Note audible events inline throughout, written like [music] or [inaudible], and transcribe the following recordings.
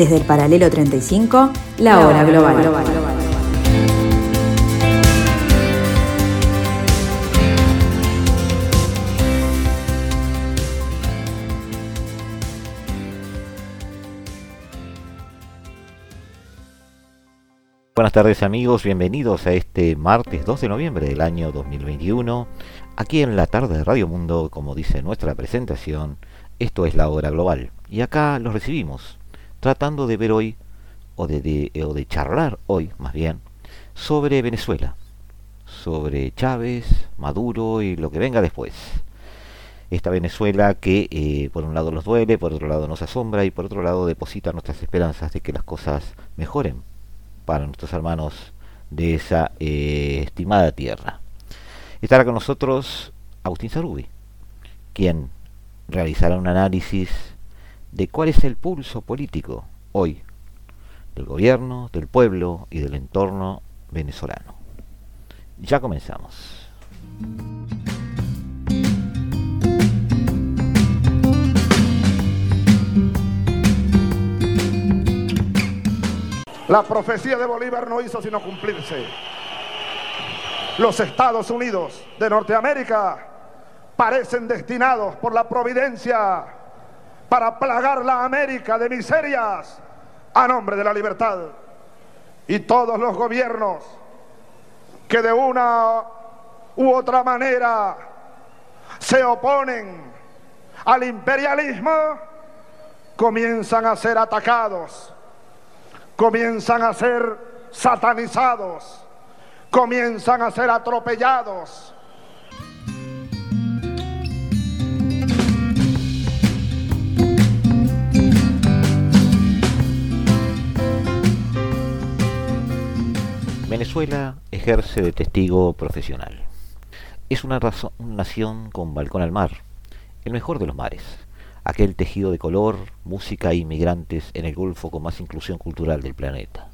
Desde el paralelo 35, la, hora global. Buenas tardes amigos, bienvenidos a este martes 2 de noviembre del año 2021. Aquí en la tarde de Radio Mundo, como dice nuestra presentación, esto es la hora global. Y acá los recibimos, tratando de ver hoy, o de, o de charlar hoy más bien, sobre Venezuela, sobre Chávez, Maduro y lo que venga después. Esta Venezuela que eh, por un lado nos duele, por otro lado nos asombra y por otro lado deposita nuestras esperanzas de que las cosas mejoren para nuestros hermanos de esa eh, estimada tierra. Estará con nosotros Agustín Sarubi, quien realizará un análisis de cuál es el pulso político hoy del gobierno, del pueblo y del entorno venezolano. Ya comenzamos. La profecía de Bolívar no hizo sino cumplirse. Los Estados Unidos de Norteamérica parecen destinados por la providencia para plagar la América de miserias a nombre de la libertad. Y todos los gobiernos que de una u otra manera se oponen al imperialismo comienzan a ser atacados comienzan a ser satanizados, comienzan a ser atropellados. Venezuela ejerce de testigo profesional. Es una, una nación con balcón al mar, el mejor de los mares aquel tejido de color, música e inmigrantes en el Golfo con más inclusión cultural del planeta.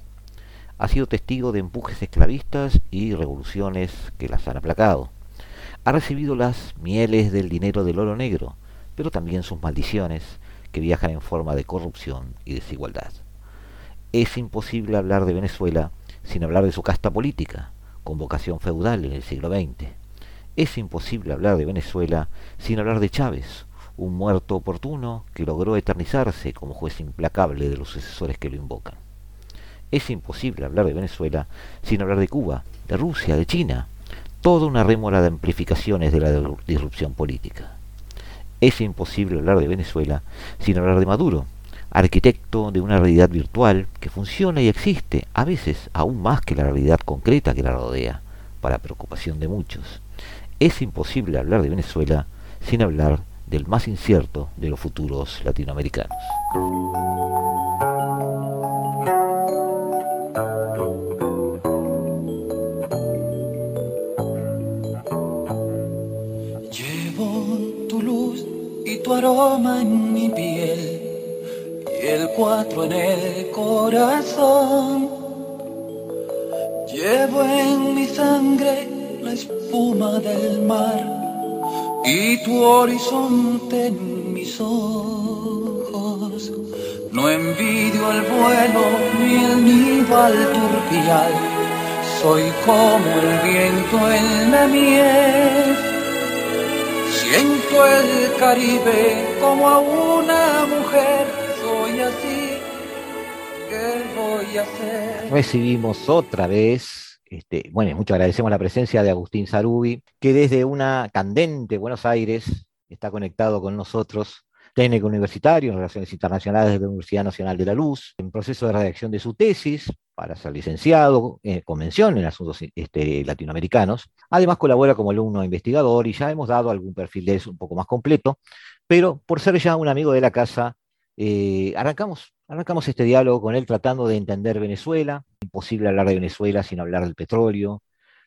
Ha sido testigo de empujes esclavistas y revoluciones que las han aplacado. Ha recibido las mieles del dinero del oro negro, pero también sus maldiciones que viajan en forma de corrupción y desigualdad. Es imposible hablar de Venezuela sin hablar de su casta política, con vocación feudal en el siglo XX. Es imposible hablar de Venezuela sin hablar de Chávez, un muerto oportuno que logró eternizarse como juez implacable de los sucesores que lo invocan. Es imposible hablar de Venezuela sin hablar de Cuba, de Rusia, de China, toda una rémora de amplificaciones de la disrupción política. Es imposible hablar de Venezuela sin hablar de Maduro, arquitecto de una realidad virtual que funciona y existe, a veces aún más que la realidad concreta que la rodea, para preocupación de muchos. Es imposible hablar de Venezuela sin hablar del más incierto de los futuros latinoamericanos. Llevo tu luz y tu aroma en mi piel el cuatro en el corazón. Llevo en mi sangre la espuma del mar y tu horizonte en mis ojos. No envidio el vuelo ni el nido al soy como el viento en la miel. Siento el Caribe como a una mujer, Recibimos otra vez este, bueno, mucho agradecemos la presencia de Agustín Sarubi, que desde una candente Buenos Aires está conectado con nosotros, técnico universitario en Relaciones Internacionales de la Universidad Nacional de la Luz, en proceso de redacción de su tesis para ser licenciado, en convención en asuntos este, latinoamericanos. Además colabora como alumno investigador y ya hemos dado algún perfil de eso un poco más completo, pero por ser ya un amigo de la casa, eh, arrancamos, arrancamos este diálogo con él tratando de entender Venezuela. Imposible hablar de Venezuela sin hablar del petróleo,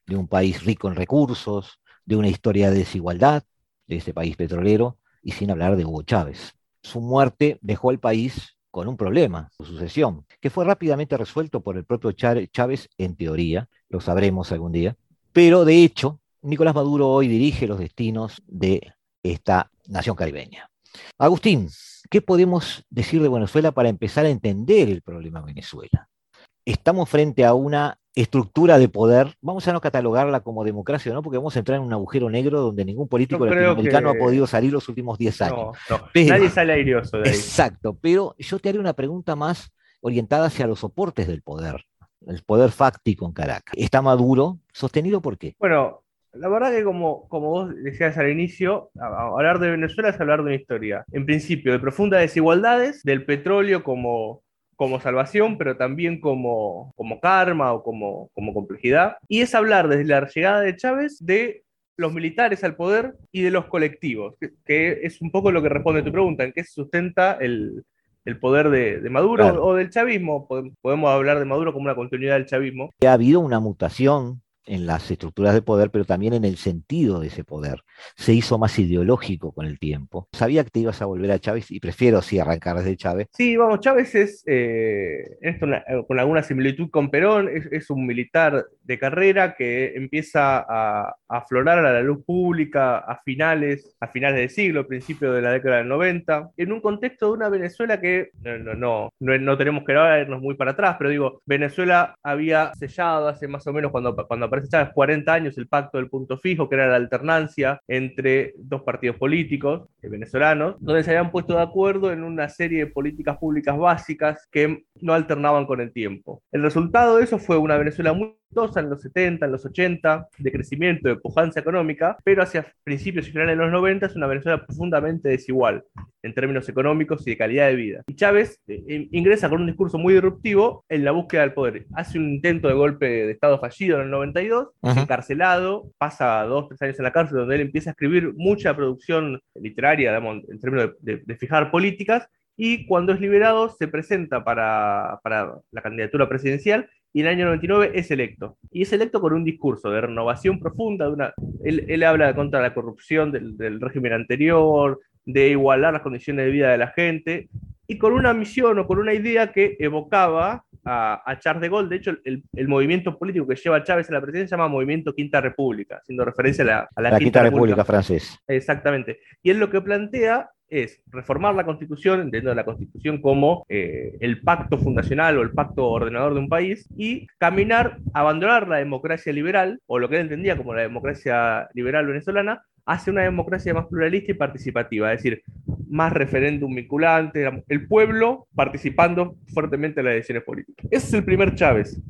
de un país rico en recursos, de una historia de desigualdad de ese país petrolero y sin hablar de Hugo Chávez. Su muerte dejó al país con un problema, su sucesión, que fue rápidamente resuelto por el propio Chávez en teoría, lo sabremos algún día, pero de hecho, Nicolás Maduro hoy dirige los destinos de esta nación caribeña. Agustín, ¿qué podemos decir de Venezuela para empezar a entender el problema de Venezuela? Estamos frente a una estructura de poder, vamos a no catalogarla como democracia, ¿no? Porque vamos a entrar en un agujero negro donde ningún político latinoamericano ha podido salir los últimos 10 años. Nadie sale airioso de ahí. Exacto, pero yo te haré una pregunta más orientada hacia los soportes del poder, el poder fáctico en Caracas. ¿Está Maduro sostenido por qué? Bueno, la verdad que como, como vos decías al inicio, hablar de Venezuela es hablar de una historia, en principio, de profundas desigualdades, del petróleo como, como salvación, pero también como, como karma o como, como complejidad. Y es hablar desde la llegada de Chávez de los militares al poder y de los colectivos, que, es un poco lo que responde tu pregunta, en qué se sustenta el, poder de, Maduro o del chavismo. Podemos hablar de Maduro como una continuidad del chavismo. Ha habido una mutación en las estructuras de poder, pero también en el sentido de ese poder. Se hizo más ideológico con el tiempo. Sabía que te ibas a volver a Chávez y prefiero sí arrancar desde Chávez. Sí, vamos, Chávez es, eh, esto con alguna similitud con Perón, es, un militar de carrera que empieza a, aflorar a la luz pública a finales, a finales del siglo, principio de la década del 90, en un contexto de una Venezuela que no, no, no, no, tenemos que irnos muy para atrás, pero digo, Venezuela había sellado hace más o menos cuando, cuando aparece Chávez 40 años el pacto del punto fijo, que era la alternancia entre dos partidos políticos eh, venezolanos, donde se habían puesto de acuerdo en una serie de políticas públicas básicas que no alternaban con el tiempo. El resultado de eso fue una Venezuela muy en los 70, en los 80, de crecimiento, de pujanza económica, pero hacia principios y finales de los 90 es una Venezuela profundamente desigual en términos económicos y de calidad de vida. Y Chávez eh, ingresa con un discurso muy disruptivo en la búsqueda del poder. Hace un intento de golpe de Estado fallido en el 92, encarcelado, pasa dos, tres años en la cárcel, donde él empieza a escribir mucha producción literaria, en términos de fijar políticas, y cuando es liberado se presenta para, para, la candidatura presidencial y en el año 99 es electo. Y es electo con un discurso de renovación profunda. De una, él, él habla contra la corrupción del, del, régimen anterior, de igualar las condiciones de vida de la gente, y con una misión o con una idea que evocaba a, a Charles de Gaulle. De hecho, el, el, movimiento político que lleva a Chávez a la presidencia se llama Movimiento Quinta República, haciendo referencia a la, a la, Quinta, República, República francés. Exactamente. Y él lo que plantea es reformar la constitución, entendiendo la constitución como eh, el pacto fundacional o el pacto ordenador de un país, y caminar, abandonar la democracia liberal, o lo que él entendía como la democracia liberal venezolana, hacia una democracia más pluralista y participativa, es decir, más referéndum vinculante, el pueblo participando fuertemente en las decisiones políticas. Ese es el primer Chávez.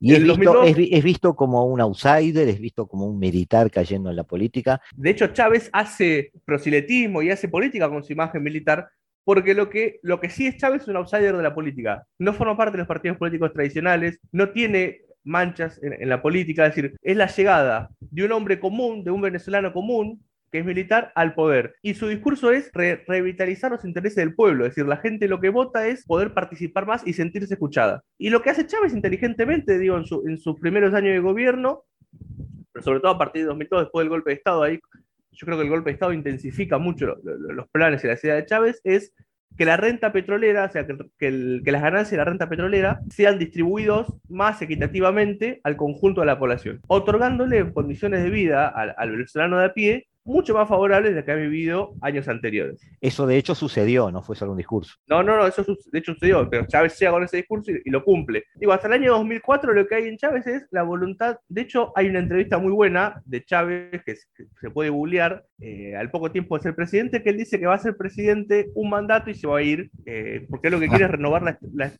Y es visto, es, visto, como un outsider, es visto como un militar cayendo en la política. De hecho, Chávez hace proselitismo y hace política con su imagen militar, porque lo que, lo que sí es Chávez es un outsider de la política. No forma parte de los partidos políticos tradicionales, no tiene manchas en, en la política, es decir, es la llegada de un hombre común, de un venezolano común, que es militar, al poder. Y su discurso es revitalizar los intereses del pueblo, es decir, la gente lo que vota es poder participar más y sentirse escuchada. Y lo que hace Chávez inteligentemente, digo, en, sus primeros años de gobierno, pero sobre todo a partir de 2002, después del golpe de Estado, ahí yo creo que el golpe de Estado intensifica mucho los planes y la idea de Chávez, es que la renta petrolera, o sea, que, que, las ganancias de la renta petrolera sean distribuidos más equitativamente al conjunto de la población, otorgándole condiciones de vida al, al venezolano de a pie mucho más favorables de las que ha vivido años anteriores. Eso de hecho sucedió, no fue solo un discurso. No, no, no, eso de hecho sucedió, pero Chávez llega con ese discurso y, lo cumple. Digo, hasta el año 2004 lo que hay en Chávez es la voluntad, de hecho hay una entrevista muy buena de Chávez que, se puede googlear eh, al poco tiempo de ser presidente, que él dice que va a ser presidente un mandato y se va a ir, eh, porque lo que quiere es renovar la,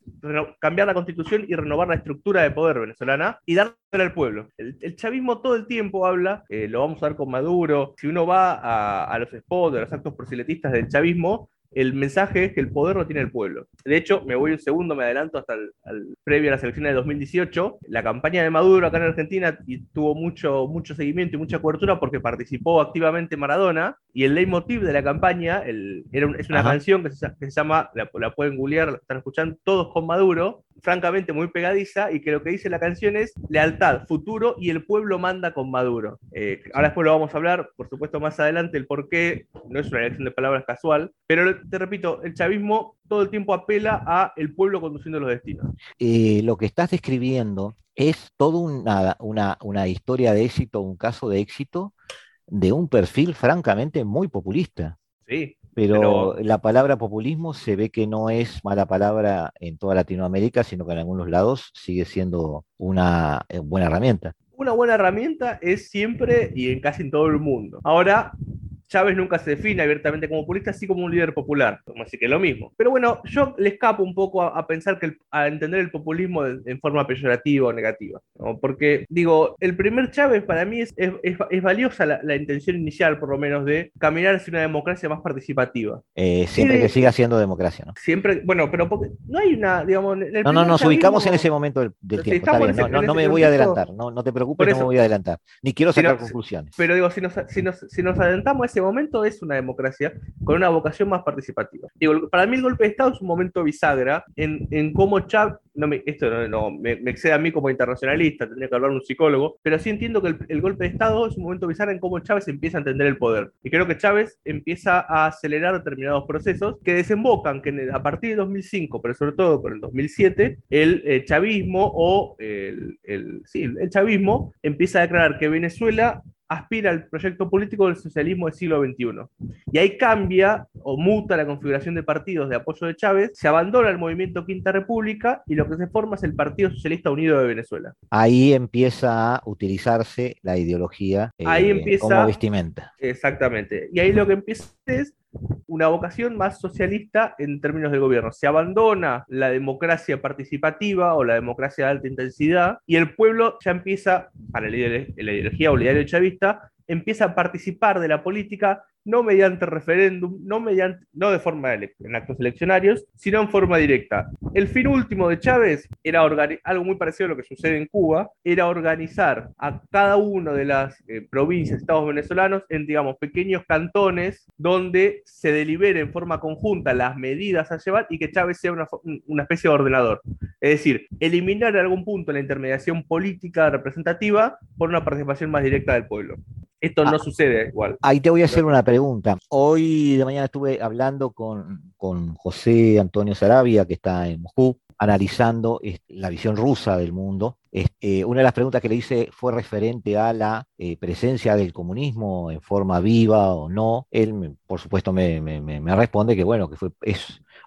cambiar la constitución y renovar la estructura de poder venezolana y darle al pueblo. El, chavismo todo el tiempo habla, eh, lo vamos a ver con Maduro, si uno va a, los spots, a los actos proselitistas del chavismo, el mensaje es que el poder lo tiene el pueblo. De hecho, me voy un segundo, me adelanto hasta el, previo a las elecciones de 2018. La campaña de Maduro acá en Argentina y tuvo mucho, mucho seguimiento y mucha cobertura porque participó activamente Maradona. Y el leitmotiv de la campaña el, era, es una canción que se, llama, la, la, pueden googlear, la están escuchando, Todos con Maduro, francamente muy pegadiza y que lo que dice la canción es lealtad, futuro y el pueblo manda con Maduro. Eh, ahora después lo vamos a hablar, por supuesto, más adelante, el por qué, no es una elección de palabras casual, pero te repito, el chavismo todo el tiempo apela a el pueblo conduciendo los destinos. Eh, lo que estás describiendo es toda una, una, una historia de éxito, un caso de éxito de un perfil francamente muy populista. Sí, Pero, la palabra populismo se ve que no es mala palabra en toda Latinoamérica, sino que en algunos lados sigue siendo una eh, buena herramienta. Una buena herramienta es siempre y en casi en todo el mundo. Ahora, Chávez nunca se define abiertamente como populista, así como un líder popular, así que es lo mismo. Pero bueno, yo le escapo un poco a, pensar que a entender el populismo en forma peyorativa o negativa, porque digo, el primer Chávez para mí es, es, valiosa la, intención inicial, por lo menos, de caminar hacia una democracia más participativa. Eh, siempre que siga siendo democracia, ¿no? Siempre, bueno, pero no hay una, digamos... no, no, nos ubicamos en ese momento del, tiempo, no, me voy a adelantar, no, no te preocupes, no me voy a adelantar, ni quiero sacar conclusiones. Pero digo, si nos, si nos, si nos adelantamos a ese momento es una democracia con una vocación más participativa. Digo, para mí el golpe de Estado es un momento bisagra en, en cómo Chávez, no me, esto no, me, excede a mí como internacionalista, tendría que hablar un psicólogo, pero sí entiendo que el, golpe de Estado es un momento bisagra en cómo Chávez empieza a entender el poder. Y creo que Chávez empieza a acelerar determinados procesos que desembocan que a partir de 2005, pero sobre todo por el 2007, el eh, chavismo o el, el, sí, el chavismo empieza a declarar que Venezuela aspira al proyecto político del socialismo del siglo XXI. Y ahí cambia o muta la configuración de partidos de apoyo de Chávez, se abandona el movimiento Quinta República y lo que se forma es el Partido Socialista Unido de Venezuela. Ahí empieza a utilizarse la ideología eh, como vestimenta. Exactamente. Y ahí lo que empieza es una vocación más socialista en términos de gobierno. Se abandona la democracia participativa o la democracia de alta intensidad y el pueblo ya empieza, para la ideología o chavista, empieza a participar de la política no mediante referéndum, no, mediante, no de forma en actos eleccionarios, sino en forma directa. El fin último de Chávez era algo muy parecido a lo que sucede en Cuba, era organizar a cada una de las eh, provincias, estados venezolanos, en, digamos, pequeños cantones donde se delibere en forma conjunta las medidas a llevar y que Chávez sea una, una especie de ordenador. Es decir, eliminar en algún punto la intermediación política representativa por una participación más directa del pueblo. Esto no ah, sucede igual. Ahí te voy a hacer una pregunta. Hoy de mañana estuve hablando con, José Antonio Sarabia, que está en Moscú, analizando la visión rusa del mundo. Eh, una de las preguntas que le hice fue referente a la eh, presencia del comunismo en forma viva o no. Él, por supuesto, me, responde que, bueno, que fue,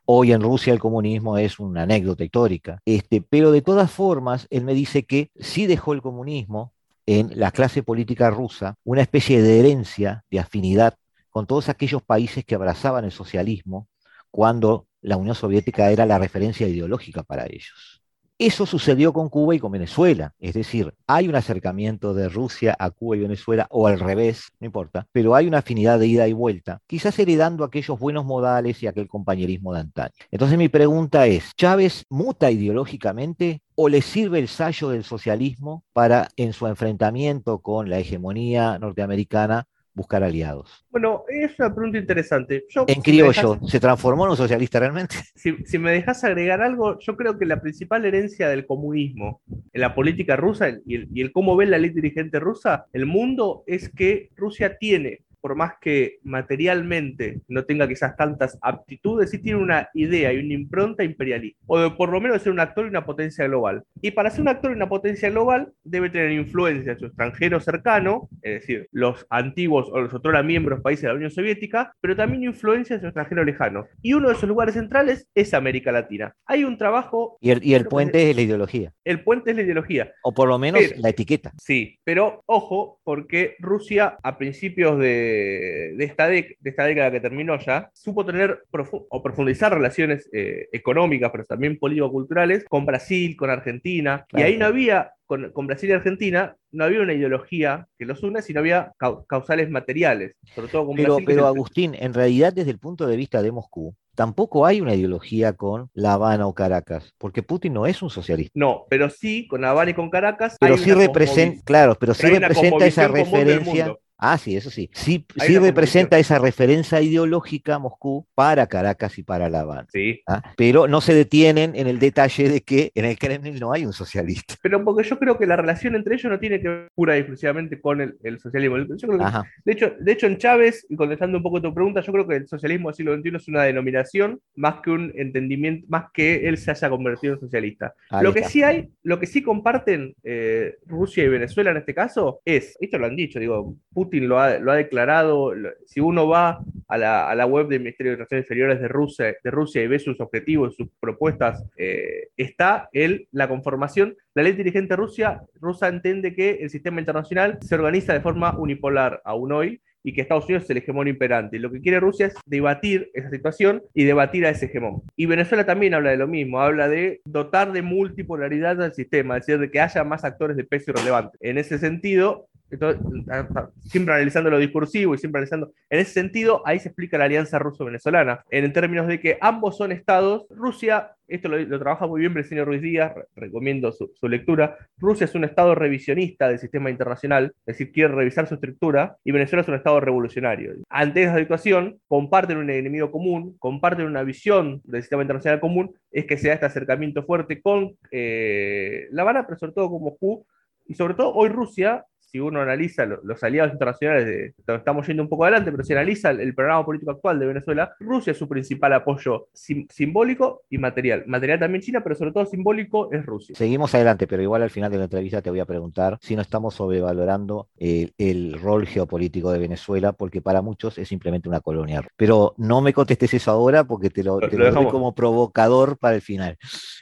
hoy en Rusia el comunismo es una anécdota histórica. Este, pero de todas formas, él me dice que sí dejó el comunismo en la clase política rusa una especie de herencia, de afinidad con todos aquellos países que abrazaban el socialismo cuando la Unión Soviética era la referencia ideológica para ellos. Eso sucedió con Cuba y con Venezuela, es decir, hay un acercamiento de Rusia a Cuba y Venezuela, o al revés, no importa, pero hay una afinidad de ida y vuelta, quizás heredando aquellos buenos modales y aquel compañerismo de antaño. Entonces mi pregunta es, ¿Chávez muta ideológicamente o le sirve el sallo del socialismo para, en su enfrentamiento con la hegemonía norteamericana, buscar aliados? Bueno, es una pregunta interesante. en criollo, ¿se transformó en un socialista realmente? [laughs] Si, me dejas agregar algo, yo creo que la principal herencia del comunismo en la política rusa y el, y el cómo ve la ley dirigente rusa, el mundo, es que Rusia tiene por más que materialmente no tenga quizás tantas aptitudes, sí tiene una idea y una impronta imperialista, o de, por lo menos de ser un actor y una potencia global. Y para ser un actor y una potencia global debe tener influencia en su extranjero cercano, es decir, los antiguos o los otros miembros países de la Unión Soviética, pero también influencia en su extranjero lejano. Y uno de esos lugares centrales es América Latina. Hay un trabajo... Y el, y el puente es la ideología. El puente es la ideología. O por lo menos la etiqueta. Sí, pero ojo, porque Rusia a principios de de, esta, de esta década que terminó ya, supo tener o profundizar relaciones eh, económicas, pero también político-culturales, con Brasil, con Argentina, y ahí no había, con, Brasil y Argentina, no había una ideología que los une, sino había causales materiales, sobre todo con Pero, pero Agustín, en realidad desde el punto de vista de Moscú, tampoco hay una ideología con La Habana o Caracas, porque Putin no es un socialista. No, pero sí, con La Habana y con Caracas. Pero sí representa, claro, pero sí representa esa referencia Ah, sí, eso sí. Sí, sí representa esa referencia ideológica a Moscú para Caracas y para La Habana. Sí. ¿ah? Pero no se detienen en el detalle de que en el Kremlin no hay un socialista. Pero porque yo creo que la relación entre ellos no tiene que ver pura y exclusivamente con el, socialismo. de, hecho, de hecho, en Chávez, y contestando un poco tu pregunta, yo creo que el socialismo del siglo XXI es una denominación más que un entendimiento, más que él se haya convertido en socialista. lo que sí hay, lo que sí comparten eh, Rusia y Venezuela en este caso es, esto lo han dicho, digo, Putin Putin lo ha, declarado. Si uno va a la, a la, web del Ministerio de Relaciones Exteriores de Rusia, de Rusia y ve sus objetivos, sus propuestas, eh, está el, la conformación. La ley dirigente Rusia, rusa entiende que el sistema internacional se organiza de forma unipolar aún hoy y que Estados Unidos es el hegemón imperante. Lo que quiere Rusia es debatir esa situación y debatir a ese hegemón. Y Venezuela también habla de lo mismo, habla de dotar de multipolaridad al sistema, es decir, de que haya más actores de peso y relevante. En ese sentido, siempre analizando lo discursivo y siempre analizando. En ese sentido, ahí se explica la alianza ruso-venezolana, en términos de que ambos son estados. Rusia, esto lo, trabaja muy bien Bresinio Ruiz Díaz, recomiendo su, lectura. Rusia es un estado revisionista del sistema internacional, es decir, quiere revisar su estructura, y Venezuela es un estado revolucionario. Ante esa situación, comparten un enemigo común, comparten una visión del sistema internacional común, es que sea este acercamiento fuerte con eh, La Habana, pero sobre todo con Moscú, y sobre todo hoy Rusia si uno analiza los aliados internacionales, de, estamos yendo un poco adelante, pero si analiza el, programa político actual de Venezuela, Rusia es su principal apoyo simbólico y material. Material también China, pero sobre todo simbólico es Rusia. Seguimos adelante, pero igual al final de la entrevista te voy a preguntar si no estamos sobrevalorando el, rol geopolítico de Venezuela, porque para muchos es simplemente una colonia. Pero no me contestes eso ahora porque te lo, te doy como provocador para el final.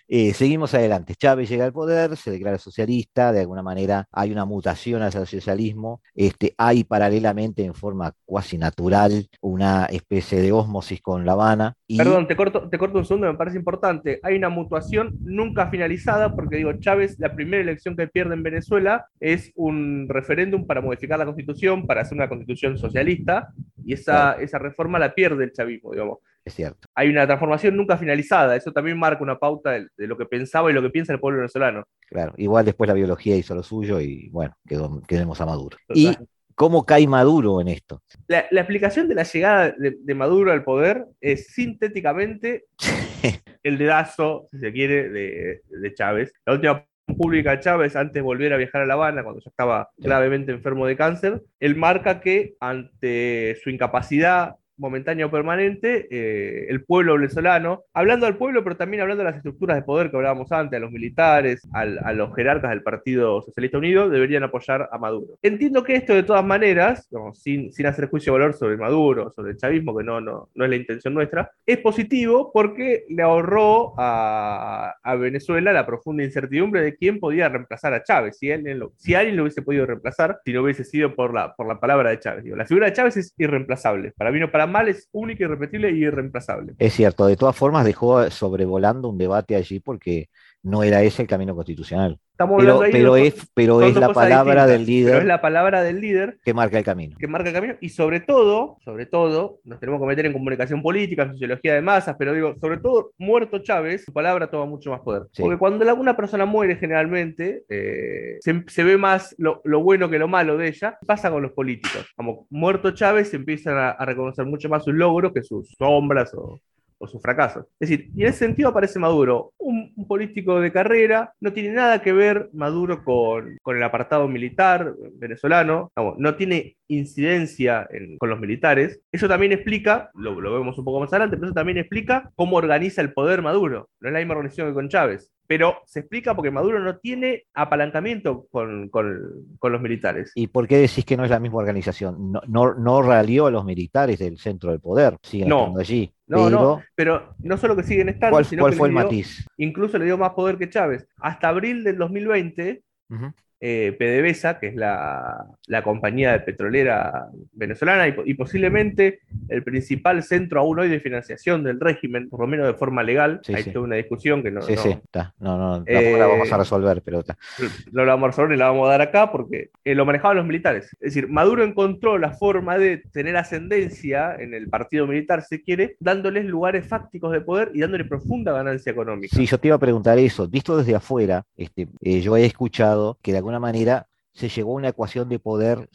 Eh, seguimos adelante. Chávez llega al poder, se declara socialista, de alguna manera hay una mutación hacia socialismo, este, hay paralelamente en forma cuasi natural una especie de osmosis con La Habana. Perdón, te corto, te corto un segundo, me parece importante. Hay una mutuación nunca finalizada, porque digo, Chávez, la primera elección que pierde en Venezuela es un referéndum para modificar la constitución, para hacer una constitución socialista, y esa, esa reforma la pierde el chavismo, digamos. Es cierto. Hay una transformación nunca finalizada, eso también marca una pauta de, lo que pensaba y lo que piensa el pueblo venezolano. Claro, igual después la biología hizo lo suyo y bueno, quedó, quedemos a Maduro. Y ¿Cómo cae Maduro en esto? La, explicación de la llegada de, Maduro al poder es sintéticamente [laughs] el dedazo, si se quiere, de, de, Chávez. La última pública de Chávez, antes de volver a viajar a La Habana, cuando ya estaba gravemente enfermo de cáncer, él marca que ante su incapacidad momentáneo permanente, eh, el pueblo venezolano, hablando al pueblo, pero también hablando de las estructuras de poder que hablábamos antes, a los militares, a los jerarcas del Partido Socialista Unido, deberían apoyar a Maduro. Entiendo que esto, de todas maneras, sin, sin, hacer juicio de valor sobre Maduro, sobre el chavismo, que no, no, no es la intención nuestra, es positivo porque le ahorró a, a Venezuela la profunda incertidumbre de quién podía reemplazar a Chávez, si, él, si alguien lo hubiese podido reemplazar, si no hubiese sido por la, por la palabra de Chávez. la figura de Chávez es irreemplazable. Para mí no para mal es única, irrepetible y irreemplazable. Es cierto, de todas formas dejó sobrevolando un debate allí porque no era ese el camino constitucional pero, es, pero es la palabra del líder. es la palabra del líder que marca el camino. Que marca el camino. Y sobre todo, sobre todo, nos tenemos que meter en comunicación política, en sociología de masas, pero digo, sobre todo, muerto Chávez, su palabra toma mucho más poder. Porque cuando una persona muere, generalmente, eh, se, ve más lo, bueno que lo malo de ella. Pasa con los políticos. Como muerto Chávez, se empiezan a, a reconocer mucho más sus logros que sus sombras o, o sus fracasos. Es decir, y en ese sentido aparece Maduro, un, político de carrera, no tiene nada que ver Maduro con, el apartado militar venezolano, no, tiene incidencia con los militares. Eso también explica, lo, vemos un poco más adelante, pero eso también explica cómo organiza el poder Maduro. No es la misma organización que con Chávez pero se explica porque Maduro no tiene apalancamiento con, los militares. ¿Y por qué decís que no es la misma organización? No, no, no ralió a los militares del centro del poder, siguen no, estando allí. No, pero... no, pero no solo que siguen estando, ¿Cuál, sino ¿cuál fue el matiz? Incluso le dio más poder que Chávez. Hasta abril del 2020, eh, PDVSA, que es la, compañía de petrolera venezolana y, posiblemente el principal centro aún hoy de financiación del régimen, por lo menos de forma legal. Hay toda una discusión que no. Sí, sí, está. No, no, la vamos a eh, resolver, pero está. [laughs] No la vamos a resolver y la vamos a dar acá porque eh, lo manejaban los militares. Es decir, Maduro encontró la forma de tener ascendencia en el partido militar, si quiere, dándoles lugares fácticos de poder y dándole profunda ganancia económica. Sí, yo te iba a preguntar eso. Visto desde afuera, este, yo he escuchado que de alguna manera se llegó a una ecuación de poder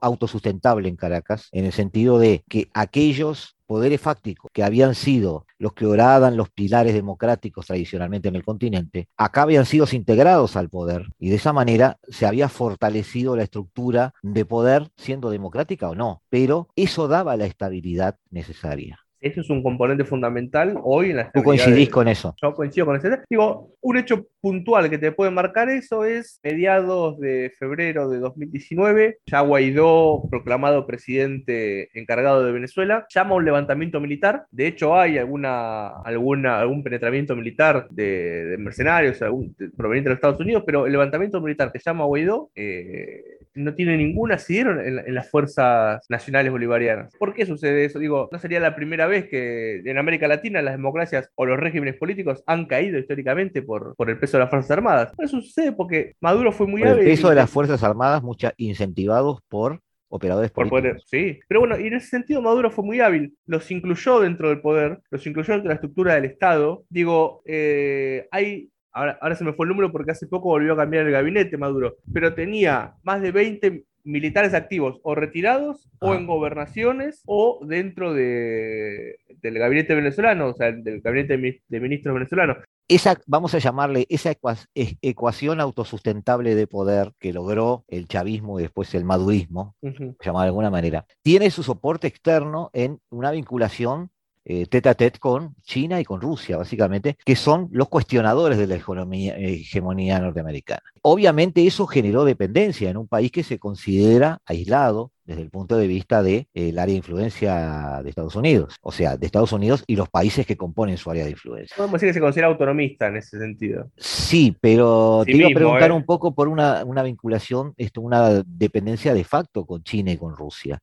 autosustentable en Caracas, en el sentido de que aquellos poderes fácticos que habían sido los que oraban los pilares democráticos tradicionalmente en el continente, acá habían sido integrados al poder y de esa manera se había fortalecido la estructura de poder siendo democrática o no, pero eso daba la estabilidad necesaria. Eso es un componente fundamental hoy en la ¿Tú coincidís con eso? Yo coincido con eso. Digo, un hecho puntual que te puede marcar eso es mediados de febrero de 2019, ya Guaidó, proclamado presidente encargado de Venezuela, llama a un levantamiento militar. De hecho, hay alguna, alguna, algún penetramiento militar de, mercenarios algún, proveniente de los Estados Unidos, pero el levantamiento militar que llama a Guaidó eh, no tiene ninguna asidero en, en, las fuerzas nacionales bolivarianas. ¿Por qué sucede eso? Digo, no sería la primera vez que en América Latina las democracias o los regímenes políticos han caído históricamente por, por el peso de las Fuerzas Armadas. Eso sucede porque Maduro fue muy por El peso de las Fuerzas Armadas, muchas incentivados por operadores por poder, sí. Pero bueno, y en ese sentido Maduro fue muy hábil. Los incluyó dentro del poder, los incluyó dentro de la estructura del Estado. Digo, eh, hay Ahora, ahora, se me fue el número porque hace poco volvió a cambiar el gabinete Maduro, pero tenía más de 20 militares activos o retirados o en gobernaciones o dentro de, del gabinete venezolano, o sea, del gabinete de ministros venezolanos. Esa, vamos a llamarle esa ecuación autosustentable de poder que logró el chavismo y después el madurismo, llamar de alguna manera, tiene su soporte externo en una vinculación eh, tete a tete con China y con Rusia, básicamente, que son los cuestionadores de la hegemonía, norteamericana. Obviamente eso generó dependencia en un país que se considera aislado desde el punto de vista del de, área de influencia de Estados Unidos, o sea, de Estados Unidos y los países que componen su área de influencia. Podemos decir que se considera autonomista en ese sentido. Sí, pero te iba a preguntar ¿eh? un poco por una, una vinculación, esto, una dependencia de facto con China y con Rusia.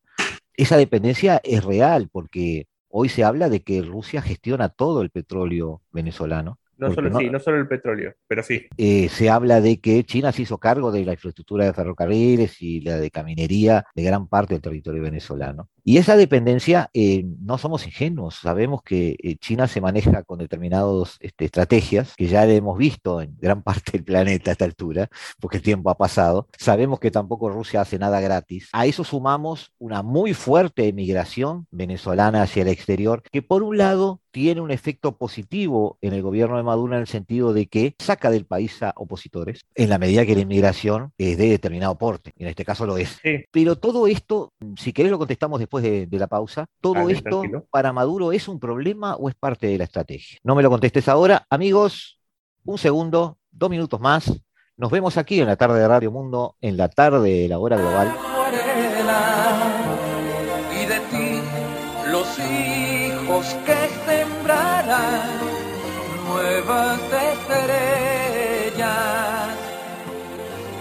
Esa dependencia es real porque Hoy se habla de que Rusia gestiona todo el petróleo venezolano. No solo, Sí, no solo el petróleo, pero sí. Eh, se habla de que China se hizo cargo de la infraestructura de ferrocarriles y la de caminería de gran parte del territorio venezolano. Y esa dependencia, eh, no somos ingenuos, sabemos que eh, China se maneja con determinadas este, estrategias que ya hemos visto en gran [laughs] parte del planeta a esta altura, porque el tiempo ha pasado. Sabemos que tampoco Rusia hace nada gratis. A eso sumamos una muy fuerte emigración venezolana hacia el exterior, que por un lado tiene un efecto positivo en el gobierno de Maduro en el sentido de que saca del país a opositores en la medida que la inmigración es de determinado porte, en este caso lo es. Pero todo esto, si querés lo contestamos después después de, la pausa. ¿Todo esto para Maduro es un problema o es parte de la estrategia? No me lo contestes ahora. Amigos, un segundo, dos minutos más. Nos vemos aquí en la tarde de Radio Mundo, en la tarde de la hora global. Y de ti los hijos que sembrarán nuevas estrellas.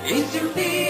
Y sin día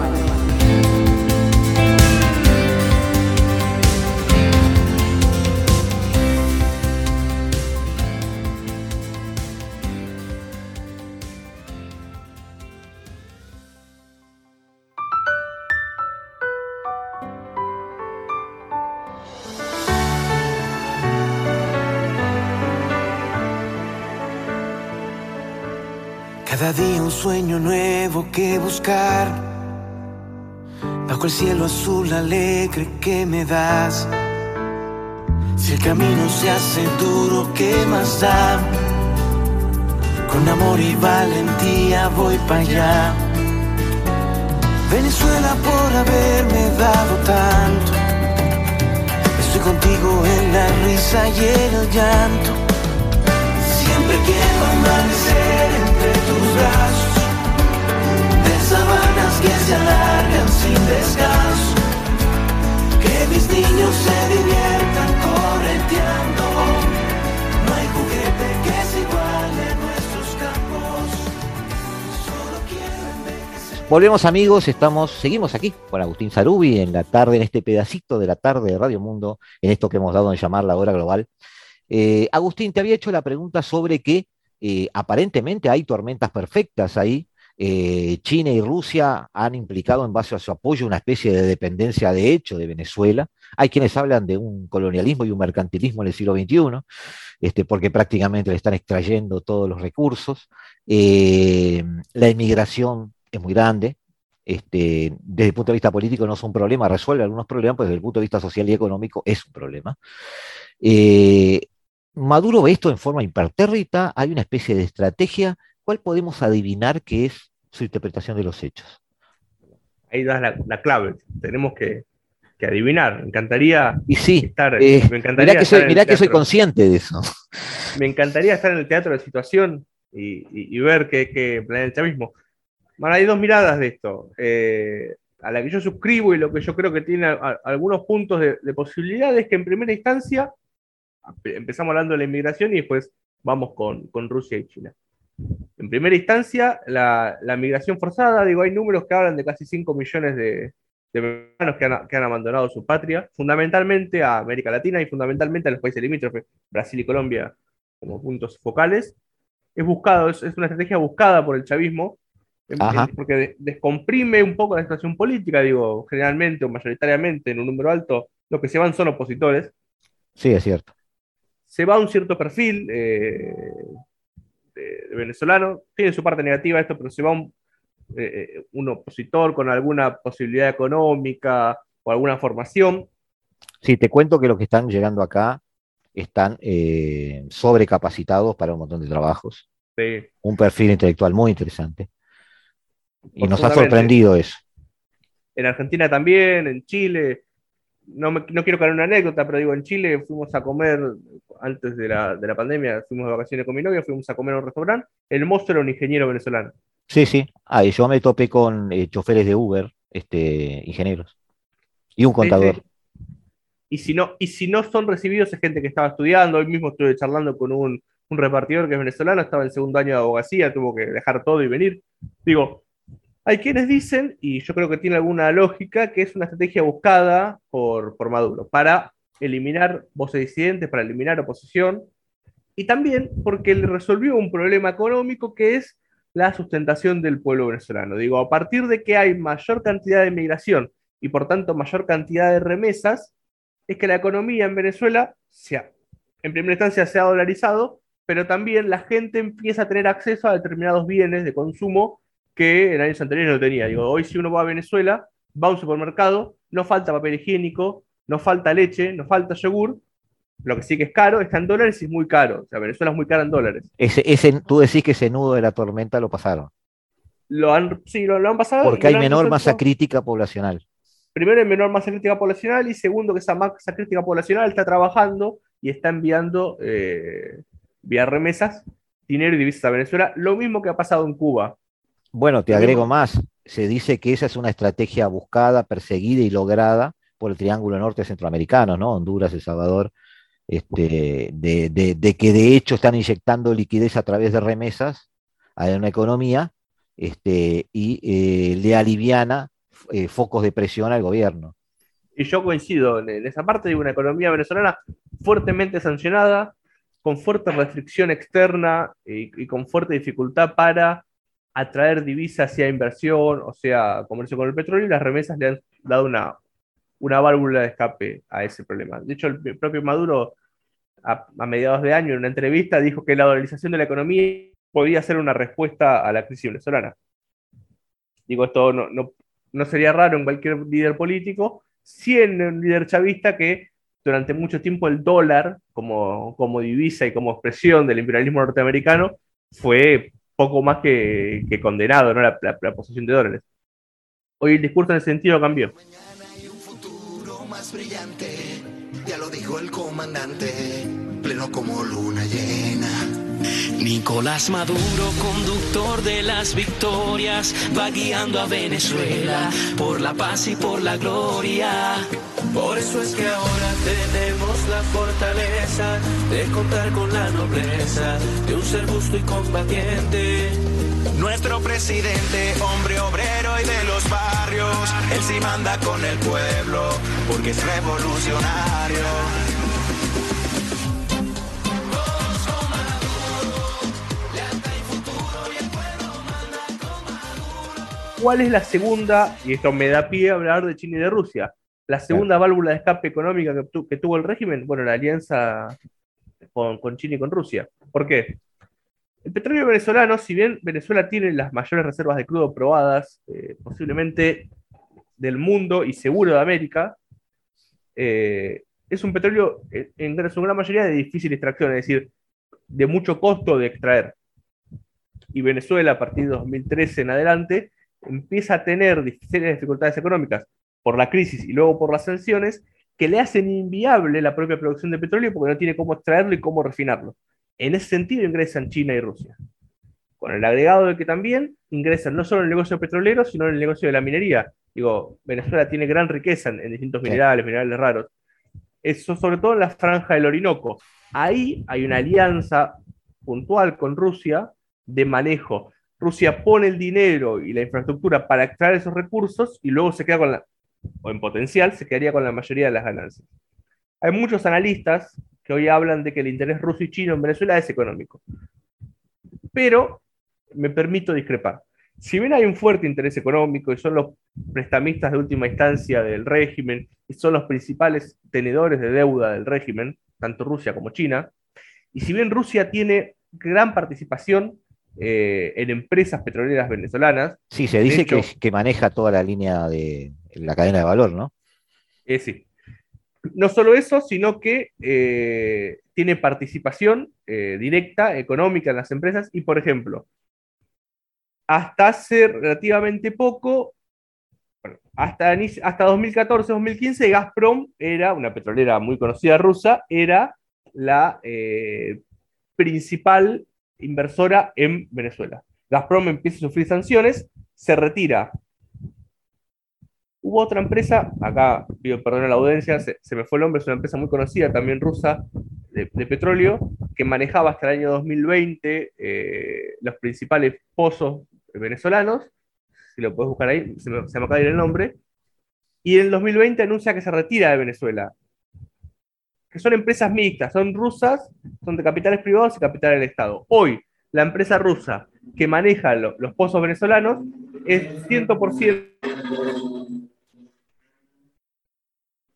Cada día un sueño nuevo que buscar. Bajo el cielo azul alegre que me das. Si el camino se hace duro, ¿qué más da? Con amor y valentía voy para allá. Venezuela por haberme dado tanto. Estoy contigo en la risa y en el llanto. Siempre quiero amanecer Volvemos amigos, estamos, seguimos aquí con Agustín Sarubi en la tarde, en este pedacito de la tarde de Radio Mundo, en esto que hemos dado en llamar la hora global. Eh, Agustín, te había hecho la pregunta sobre que eh, aparentemente hay tormentas perfectas ahí Eh, China y Rusia han implicado en base a su apoyo una especie de dependencia de hecho de Venezuela. Hay quienes hablan de un colonialismo y un mercantilismo en el siglo XXI, este, porque prácticamente le están extrayendo todos los recursos. Eh, la inmigración es muy grande. Este, desde el punto de vista político no es un problema, resuelve algunos problemas, pero desde el punto de vista social y económico es un problema. Maduro ve esto en forma impertérrita, hay una especie de estrategia. ¿Cuál podemos adivinar que es su interpretación de los hechos? Ahí das la, clave. Tenemos que, adivinar. Me encantaría y sí, estar. Eh, me encantaría mirá que, soy, que soy consciente de eso. Me encantaría estar en el teatro de situación y, ver qué, planea el chavismo. Bueno, hay dos miradas de esto. Eh, a la que yo suscribo y lo que yo creo que tiene algunos puntos de, de posibilidad es que en primera instancia empezamos hablando de la inmigración y después vamos con, Rusia y China. En primera instancia, la, migración forzada, digo, hay números que hablan de casi 5 millones de, de que han, que han, abandonado su patria, fundamentalmente a América Latina y fundamentalmente a los países limítrofes, Brasil y Colombia como puntos focales. Es buscado, es, una estrategia buscada por el chavismo, porque descomprime un poco la situación política, digo, generalmente o mayoritariamente en un número alto, lo que se van son opositores. Sí, es cierto se va a un cierto perfil eh, de, venezolano, tiene su parte negativa esto, pero se va un, eh, un opositor con alguna posibilidad económica o alguna formación. Sí, te cuento que los que están llegando acá están eh, sobrecapacitados para un montón de trabajos. Un perfil intelectual muy interesante. Y nos ha sorprendido eso. En Argentina también, en Chile, no, no quiero caer una anécdota, pero digo, en Chile fuimos a comer, antes de la, de la pandemia, fuimos de vacaciones con mi novia, fuimos a comer a un restaurante, el mozo era un ingeniero venezolano. Sí, sí, ah, yo me topé con eh, choferes de Uber, este, ingenieros, y un contador. Y si, no, y si no son recibidos es gente que estaba estudiando, hoy mismo estuve charlando con un, un repartidor que es venezolano, estaba en segundo año de abogacía, tuvo que dejar todo y venir. Digo, hay quienes dicen, y yo creo que tiene alguna lógica, que es una estrategia buscada por, por Maduro para eliminar voces disidentes, para eliminar oposición, y también porque le resolvió un problema económico que es la sustentación del pueblo venezolano. Digo, a partir de que hay mayor cantidad de migración y por tanto mayor cantidad de remesas, es que la economía en Venezuela, sea, en primera instancia, se ha dolarizado, pero también la gente empieza a tener acceso a determinados bienes de consumo que en años anteriores no tenía. Digo, hoy si uno va a Venezuela, va a un supermercado, no falta papel higiénico, no falta leche, no falta yogur, lo que sí que es caro está en dólares y es muy caro. O sea, Venezuela es muy cara en dólares. Ese, ese, tú decís que ese nudo de la tormenta lo pasaron. Lo han, sí, lo, han pasado. Porque hay menor masa crítica poblacional. Primero, hay menor masa crítica poblacional y segundo, que esa masa crítica poblacional está trabajando y está enviando eh, vía remesas dinero y divisas a Venezuela. Lo mismo que ha pasado en Cuba. Bueno, te agrego más. Se dice que esa es una estrategia buscada, perseguida y lograda por el Triángulo Norte Centroamericano, ¿no? Honduras, El Salvador, este, de, que de hecho están inyectando liquidez a través de remesas a una economía este, y eh, le aliviana eh, focos de presión al gobierno. Y yo coincido en esa parte de una economía venezolana fuertemente sancionada, con fuerte restricción externa y con fuerte dificultad para atraer divisas, sea inversión o sea comercio con el petróleo, y las remesas le han dado una, una válvula de escape a ese problema. De hecho, el propio Maduro, a, mediados de año, en una entrevista, dijo que la dolarización de la economía podía ser una respuesta a la crisis venezolana. Digo, esto no, no, no sería raro en cualquier líder político, si en un líder chavista que durante mucho tiempo el dólar como, como divisa y como expresión del imperialismo norteamericano fue poco más que, condenado, ¿no? La, la, posesión de dólares. Hoy el discurso en ese sentido cambió. Mañana hay un futuro más brillante, ya lo dijo el comandante, pleno como luna llena. Nicolás Maduro, conductor de las victorias, va guiando a Venezuela por la paz y por la gloria. Por eso es que ahora tenemos la fortaleza de contar con la nobleza de un ser justo y combatiente. Nuestro presidente, hombre obrero y de los barrios, él sí manda con el pueblo porque es revolucionario. ¿Cuál es la segunda? Y esto me da pie a hablar de China y de Rusia. La segunda válvula de escape económica que, tuvo el régimen, bueno, la alianza con, con China y con Rusia. ¿Por qué? El petróleo venezolano, si bien Venezuela tiene las mayores reservas de crudo probadas, eh, posiblemente del mundo y seguro de América, eh, es un petróleo eh, en su gran mayoría de difícil extracción, es decir, de mucho costo de extraer. Y Venezuela, a partir de 2013 en adelante, empieza a tener serias dificultades económicas por la crisis y luego por las sanciones que le hacen inviable la propia producción de petróleo porque no tiene cómo extraerlo y cómo refinarlo. En ese sentido ingresan China y Rusia. Con el agregado de que también ingresan no solo en el negocio petrolero, sino en el negocio de la minería. Digo, Venezuela tiene gran riqueza en, distintos minerales, minerales raros. Eso sobre todo en la franja del Orinoco. Ahí hay una alianza puntual con Rusia de manejo. Rusia pone el dinero y la infraestructura para extraer esos recursos y luego se queda con la, o en potencial, se quedaría con la mayoría de las ganancias. Hay muchos analistas que hoy hablan de que el interés ruso y chino en Venezuela es económico. Pero me permito discrepar. Si bien hay un fuerte interés económico y son los prestamistas de última instancia del régimen y son los principales tenedores de deuda del régimen, tanto Rusia como China, y si bien Rusia tiene gran participación eh, en empresas petroleras venezolanas. Sí, se dice que, maneja toda la línea de la cadena de valor, ¿no? Eh, sí. No solo eso, sino que eh, tiene participación directa, económica en las empresas y, por ejemplo, hasta hace relativamente poco, hasta, hasta 2014-2015, Gazprom era una petrolera muy conocida rusa, era la principal inversora en Venezuela. Gazprom empieza a sufrir sanciones, se retira. Hubo otra empresa, acá pido perdón a la audiencia, se, me fue el nombre, es una empresa muy conocida, también rusa, de, petróleo, que manejaba hasta el año 2020 eh, los principales pozos venezolanos. Si lo puedes buscar ahí, se me, se me acaba de ir el nombre. Y en el 2020 anuncia que se retira de Venezuela que son empresas mixtas, son rusas, son de capitales privados y capitales del Estado. Hoy, la empresa rusa que maneja los pozos venezolanos es 100%...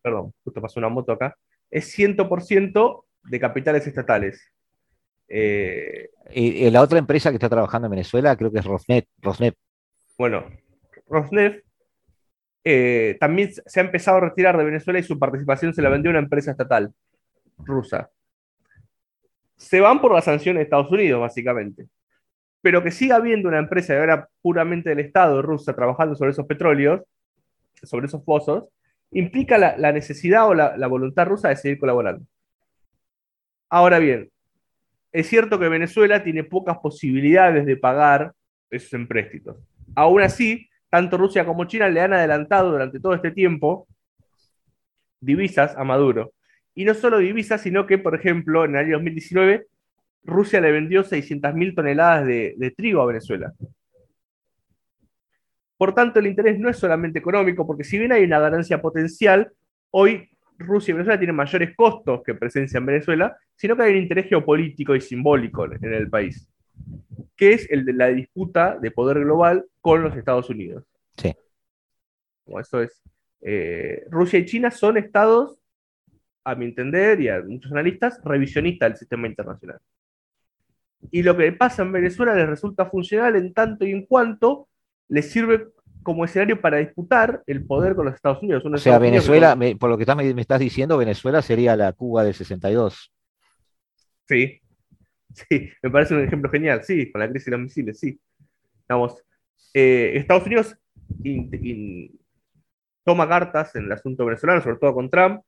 Perdón, justo pasó una moto acá. Es 100% de capitales estatales. Eh, y, la otra empresa que está trabajando en Venezuela creo que es Rosnet. Rosneft. Bueno, Rosneft eh, también se ha empezado a retirar de Venezuela y su participación se la vendió a una empresa estatal rusa. Se van por las sanciones de Estados Unidos, básicamente. Pero que siga habiendo una empresa de ahora puramente del Estado rusa trabajando sobre esos petróleos, sobre esos pozos, implica la, necesidad o la, la voluntad rusa de seguir colaborando. Ahora bien, es cierto que Venezuela tiene pocas posibilidades de pagar esos empréstitos. Aún así, tanto Rusia como China le han adelantado durante todo este tiempo divisas a Maduro. Y no solo divisas, sino que, por ejemplo, en el año 2019, Rusia le vendió 600.000 toneladas de, trigo a Venezuela. Por tanto, el interés no es solamente económico, porque si bien hay una ganancia potencial, hoy Rusia y Venezuela tienen mayores costos que presencia en Venezuela, sino que hay un interés geopolítico y simbólico en el país, que es el de la disputa de poder global con los Estados Unidos. Sí. Como eso es. Eh, Rusia y China son estados a mi entender, y a muchos analistas, revisionista del sistema internacional. Y lo que pasa en Venezuela les resulta funcional en tanto y en cuanto les sirve como escenario para disputar el poder con los Estados Unidos. o sea, Venezuela, por lo que me, estás diciendo, Venezuela sería la Cuba del 62. Sí, [laughs] sí, me parece un ejemplo genial, sí, con la crisis de los misiles, sí. Vamos, eh, Estados Unidos toma cartas en el asunto venezolano, sobre todo con Trump,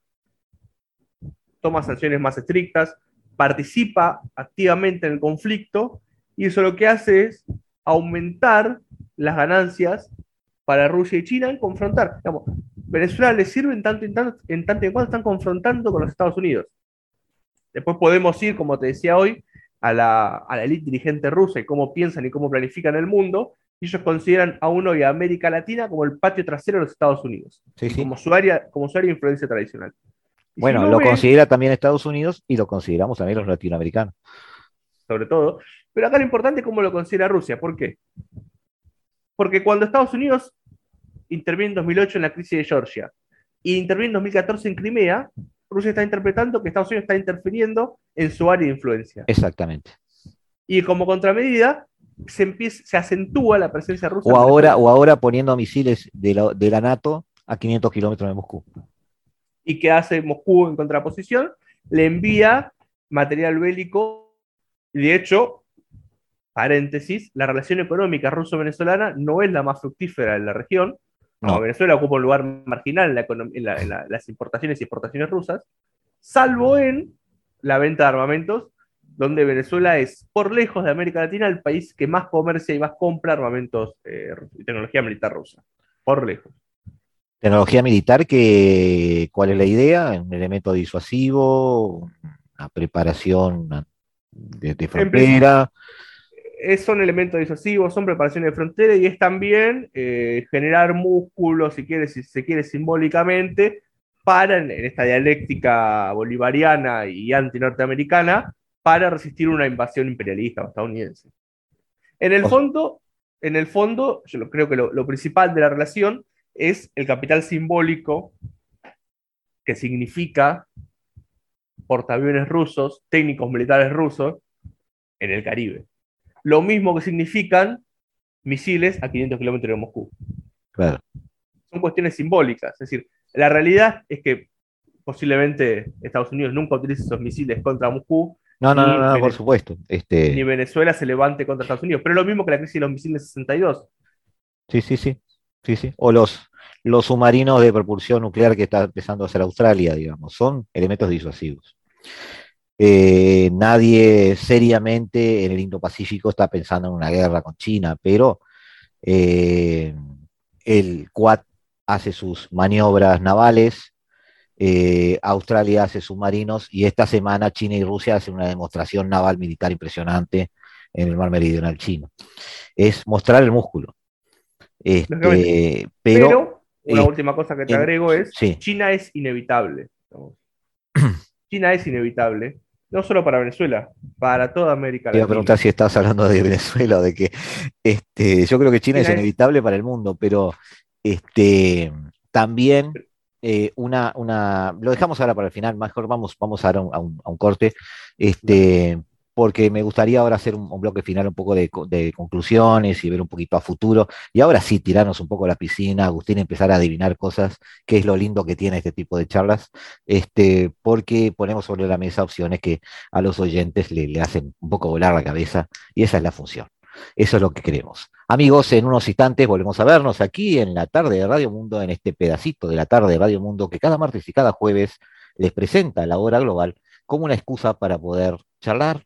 toma sanciones más estrictas, participa activamente en el conflicto y eso lo que hace es aumentar las ganancias para Rusia y China en confrontar. Digamos, Venezuela le sirve en tanto, en tanto, en tanto y cuanto están confrontando con los Estados Unidos. Después podemos ir, como te decía hoy, a la, a la élite dirigente rusa y cómo piensan y cómo planifican el mundo. Y ellos consideran a uno y a América Latina como el patio trasero de los Estados Unidos, Como, su área, como su área de influencia tradicional. Bueno, lo considera también Estados Unidos y lo consideramos también los latinoamericanos. Sobre todo. Pero acá lo importante es cómo lo considera Rusia. ¿Por qué? Porque cuando Estados Unidos interviene en 2008 en la crisis de Georgia y interviene en 2014 en Crimea, Rusia está interpretando que Estados Unidos está interfiriendo en su área de influencia. Exactamente. Y como contramedida, se, empieza, se acentúa la presencia rusa. O ahora, o ahora poniendo misiles de la, de la NATO a 500 kilómetros de Moscú. ¿Y qué hace Moscú en contraposición? Le envía material bélico. De hecho, paréntesis, la relación económica ruso-venezolana no es la más fructífera en la región. No. Venezuela ocupa un lugar marginal en, las importaciones y exportaciones rusas, salvo en la venta de armamentos, donde Venezuela es, por lejos de América Latina, el país que más comercia y más compra armamentos eh, y tecnología militar rusa. Por lejos. Tecnología militar, que, ¿cuál es la idea? Un elemento disuasivo, una preparación de, frontera. son elementos disuasivos, son preparaciones de frontera y es también eh, generar músculos, si, quiere, si se quiere simbólicamente, para, en, esta dialéctica bolivariana y anti-norteamericana, para resistir una invasión imperialista estadounidense. En el fondo, en el fondo, yo creo que lo principal de la relación es el capital simbólico que significa portaaviones rusos, técnicos militares rusos en el Caribe. Lo mismo que significan misiles a 500 kilómetros de Moscú. Claro. Son cuestiones simbólicas. Es decir, la realidad es que posiblemente Estados Unidos nunca utilice esos misiles contra Moscú. No, no, no, no por supuesto. Este... Ni Venezuela se levante contra Estados Unidos. Pero es lo mismo que la crisis de los misiles 62. Sí, sí, sí. Sí, sí. O los, los submarinos de propulsión nuclear que está empezando a hacer Australia, digamos. Son elementos disuasivos. Eh, nadie seriamente en el Indo-Pacífico está pensando en una guerra con China, pero eh, el Quad hace sus maniobras navales, eh, Australia hace submarinos y esta semana China y Rusia hacen una demostración naval militar impresionante en el mar meridional chino. Es mostrar el músculo. Este, pero, una última cosa que te agrego es, China es inevitable. [clears throat] China es inevitable, no solo para Venezuela, para toda América Latina. Te iba a preguntar si estás hablando de Venezuela o de que este, yo creo que China, es, inevitable para el mundo, pero este, también eh, una, una, lo dejamos ahora para el final, mejor vamos, vamos ahora a un, a un corte, este, porque me gustaría ahora hacer un, bloque final un poco de, conclusiones y ver un poquito a futuro. Y ahora sí, tirarnos un poco a la piscina, Agustín, empezar a adivinar cosas, qué es lo lindo que tiene este tipo de charlas, este, porque ponemos sobre la mesa opciones que a los oyentes le, le hacen un poco volar la cabeza, y esa es la función. Eso es lo que queremos. Amigos, en unos instantes volvemos a vernos aquí en la tarde de Radio Mundo, en este pedacito de la tarde de Radio Mundo que cada martes y cada jueves les presenta la hora global como una excusa para poder charlar,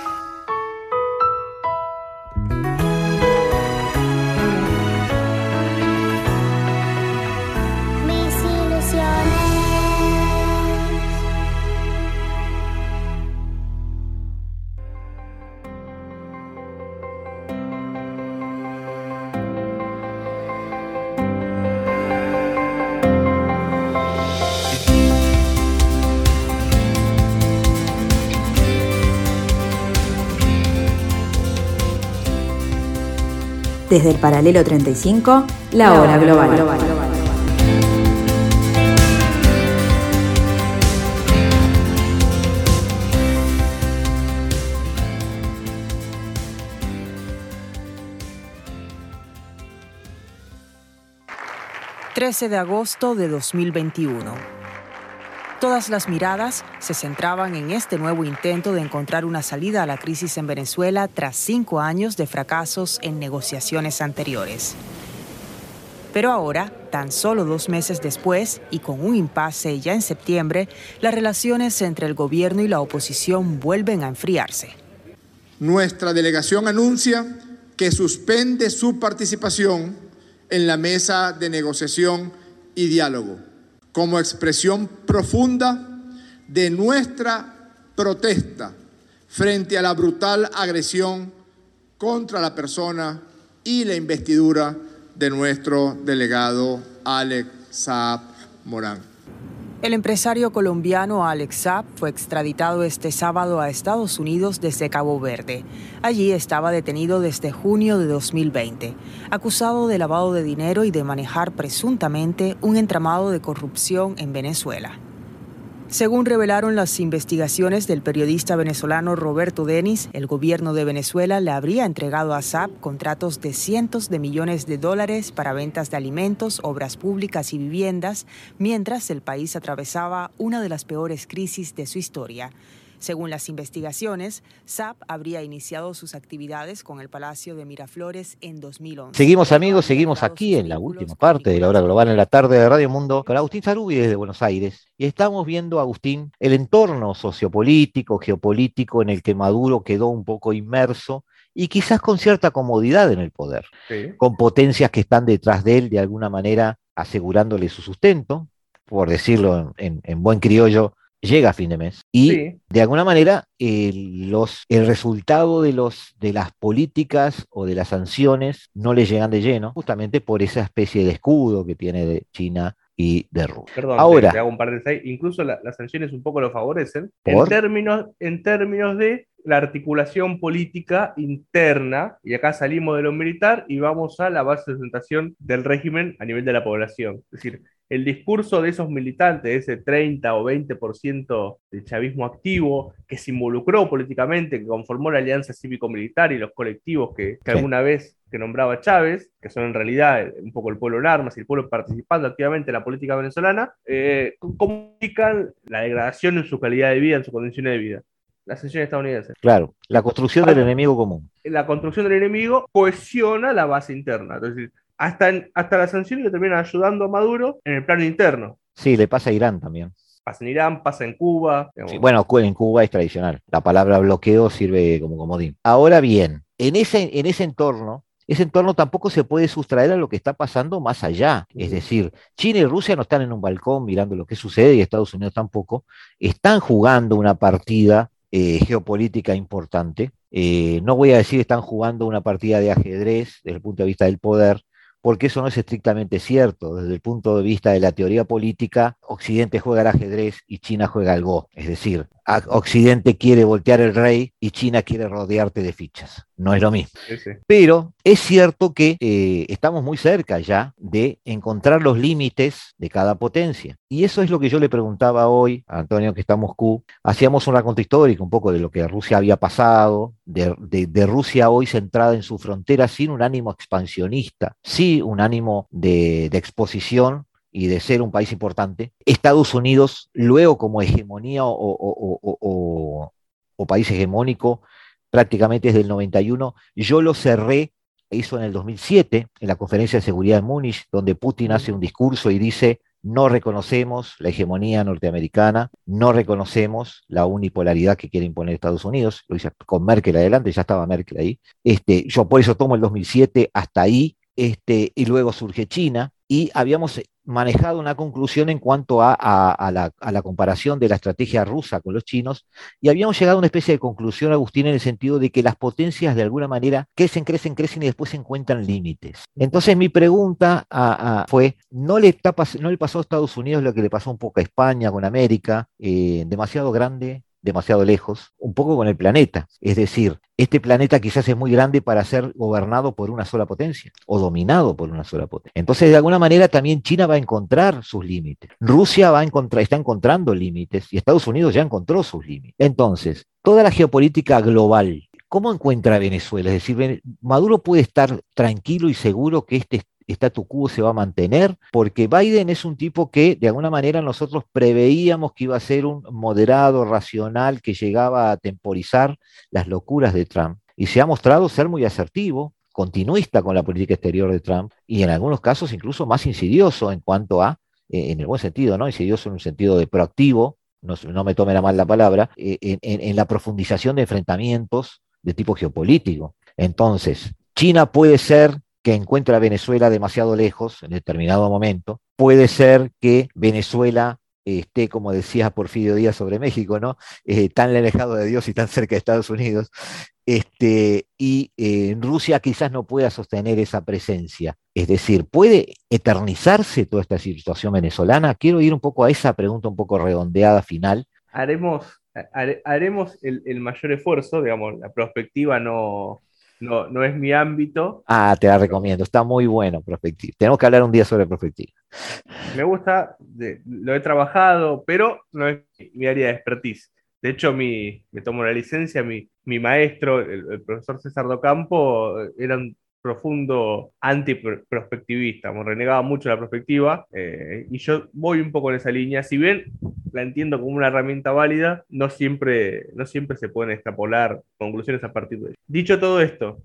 Desde el paralelo 35, la hora global. ...13 de agosto de 2021 Todas las miradas se centraban en este nuevo intento de encontrar una salida a la crisis en Venezuela tras cinco años de fracasos en negociaciones anteriores. Pero ahora, tan solo dos meses después y con un impasse ya en septiembre, las relaciones entre el gobierno y la oposición vuelven a enfriarse. Nuestra delegación anuncia que suspende su participación en la mesa de negociación y diálogo como expresión profunda de nuestra protesta frente a la brutal agresión contra la persona y la investidura de nuestro delegado Alex Saab Morán. El empresario colombiano Alex Saab fue extraditado este sábado a Estados Unidos desde Cabo Verde. Allí estaba detenido desde junio de 2020, acusado de lavado de dinero y de manejar presuntamente un entramado de corrupción en Venezuela. Según revelaron las investigaciones del periodista venezolano Roberto Denis, el gobierno de Venezuela le habría entregado a SAP contratos de cientos de millones de dólares para ventas de alimentos, obras públicas y viviendas, mientras el país atravesaba una de las peores crisis de su historia. Según las investigaciones, SAP habría iniciado sus actividades con el Palacio de Miraflores en 2011. Seguimos amigos, seguimos aquí en la última parte de la hora global en la tarde de Radio Mundo con Agustín Sarubi desde Buenos Aires. Y estamos viendo, Agustín, el entorno sociopolítico, geopolítico en el que Maduro quedó un poco inmerso y quizás con cierta comodidad en el poder, con potencias que están detrás de él de alguna manera asegurándole su sustento, por decirlo en, en buen criollo, llega a fin de mes. Y de alguna manera los, el resultado de, los, de las políticas o de las sanciones no le llegan de lleno, justamente por esa especie de escudo que tiene de China y de Rusia. Perdón, Ahora, te, hago un par de incluso las sanciones un poco lo favorecen en términos, en términos de la articulación política interna, y acá salimos de lo militar y vamos a la base de sustentación del régimen a nivel de la población. Es decir, el discurso de esos militantes, ese 30 o 20% del chavismo activo, que se involucró políticamente, que conformó la alianza cívico-militar y los colectivos que, alguna vez que nombraba Chávez, que son en realidad un poco el pueblo en armas y el pueblo participando activamente en la política venezolana, eh, comunican la degradación en su calidad de vida, en sus condiciones de vida. La estadounidense. Claro, la construcción del enemigo común. La construcción del enemigo cohesiona la base interna. Es decir, hasta, hasta las sanciones le terminan ayudando a Maduro en el plano interno. Sí, le pasa a Irán también. Pasa en Irán, pasa en Cuba. bueno, en Cuba es tradicional. La palabra bloqueo sirve como comodín. Ahora bien, en ese, en ese entorno, ese entorno tampoco se puede sustraer a lo que está pasando más allá. Es decir, China y Rusia no están en un balcón mirando lo que sucede y Estados Unidos tampoco. Están jugando una partida eh, geopolítica importante. Eh, no voy a decir están jugando una partida de ajedrez desde el punto de vista del poder, porque eso no es estrictamente cierto. Desde el punto de vista de la teoría política, Occidente juega al ajedrez y China juega al Go. Es decir, Occidente quiere voltear el rey y China quiere rodearte de fichas. No es lo mismo. Pero es cierto que eh, estamos muy cerca ya de encontrar los límites de cada potencia. Y eso es lo que yo le preguntaba hoy a Antonio, que está en Moscú. Hacíamos un raconto histórico un poco de lo que Rusia había pasado, de, Rusia hoy centrada en su frontera sin un ánimo expansionista, sí un ánimo de exposición y de ser un país importante, Estados Unidos, luego como hegemonía o, país hegemónico, prácticamente desde el 91, yo lo cerré, hizo en el 2007, en la conferencia de seguridad de Múnich, donde Putin hace un discurso y dice, no reconocemos la hegemonía norteamericana, no reconocemos la unipolaridad que quiere imponer Estados Unidos, lo dice con Merkel adelante, ya estaba Merkel ahí, este, yo por eso tomo el 2007 hasta ahí, este, y luego surge China, y habíamos manejado una conclusión en cuanto a, la, comparación de la estrategia rusa con los chinos y habíamos llegado a una especie de conclusión, Agustín, en el sentido de que las potencias de alguna manera crecen, crecen, crecen y después encuentran límites. Entonces mi pregunta fue, ¿no le, ¿no le pasó a Estados Unidos lo que le pasó un poco a España con América? Eh, demasiado grande, demasiado lejos, un poco con el planeta. Es decir, este planeta quizás es muy grande para ser gobernado por una sola potencia o dominado por una sola potencia. Entonces, de alguna manera, también China va a encontrar sus límites. Rusia va a encontrar, está encontrando límites y Estados Unidos ya encontró sus límites. Entonces, toda la geopolítica global ¿Cómo encuentra Venezuela? Es decir, Maduro puede estar tranquilo y seguro que este statu quo se va a mantener, porque Biden es un tipo que de alguna manera nosotros preveíamos que iba a ser un moderado, racional, que llegaba a temporizar las locuras de Trump. Y se ha mostrado ser muy asertivo, continuista con la política exterior de Trump y en algunos casos incluso más insidioso en cuanto a, eh, en el buen sentido, ¿no? Insidioso en un sentido de proactivo, no, no me tomen a mal la palabra, eh, en la profundización de enfrentamientos de tipo geopolítico. Entonces, China puede ser que encuentra a Venezuela demasiado lejos en determinado momento. Puede ser que Venezuela esté, como decía Porfirio Díaz sobre México, ¿no? Eh, tan alejado de Dios y tan cerca de Estados Unidos. Este, y eh, Rusia quizás no pueda sostener esa presencia. Es decir, ¿puede eternizarse toda esta situación venezolana? Quiero ir un poco a esa pregunta un poco redondeada final. Haremos, haremos el, mayor esfuerzo, digamos, la perspectiva no, no, no, es mi ámbito. Ah, te la recomiendo, está muy bueno Prospectiva. Tenemos que hablar un día sobre Prospectiva. Me gusta, lo he trabajado, pero no es mi área de expertise. De hecho, mi, me tomo la licencia, mi, mi maestro, el, el, profesor César Docampo, era un profundo antiprospectivista, me renegaba mucho la perspectiva, eh, y yo voy un poco en esa línea, si bien la entiendo como una herramienta válida, no siempre, no siempre se pueden extrapolar conclusiones a partir de ello. Dicho todo esto,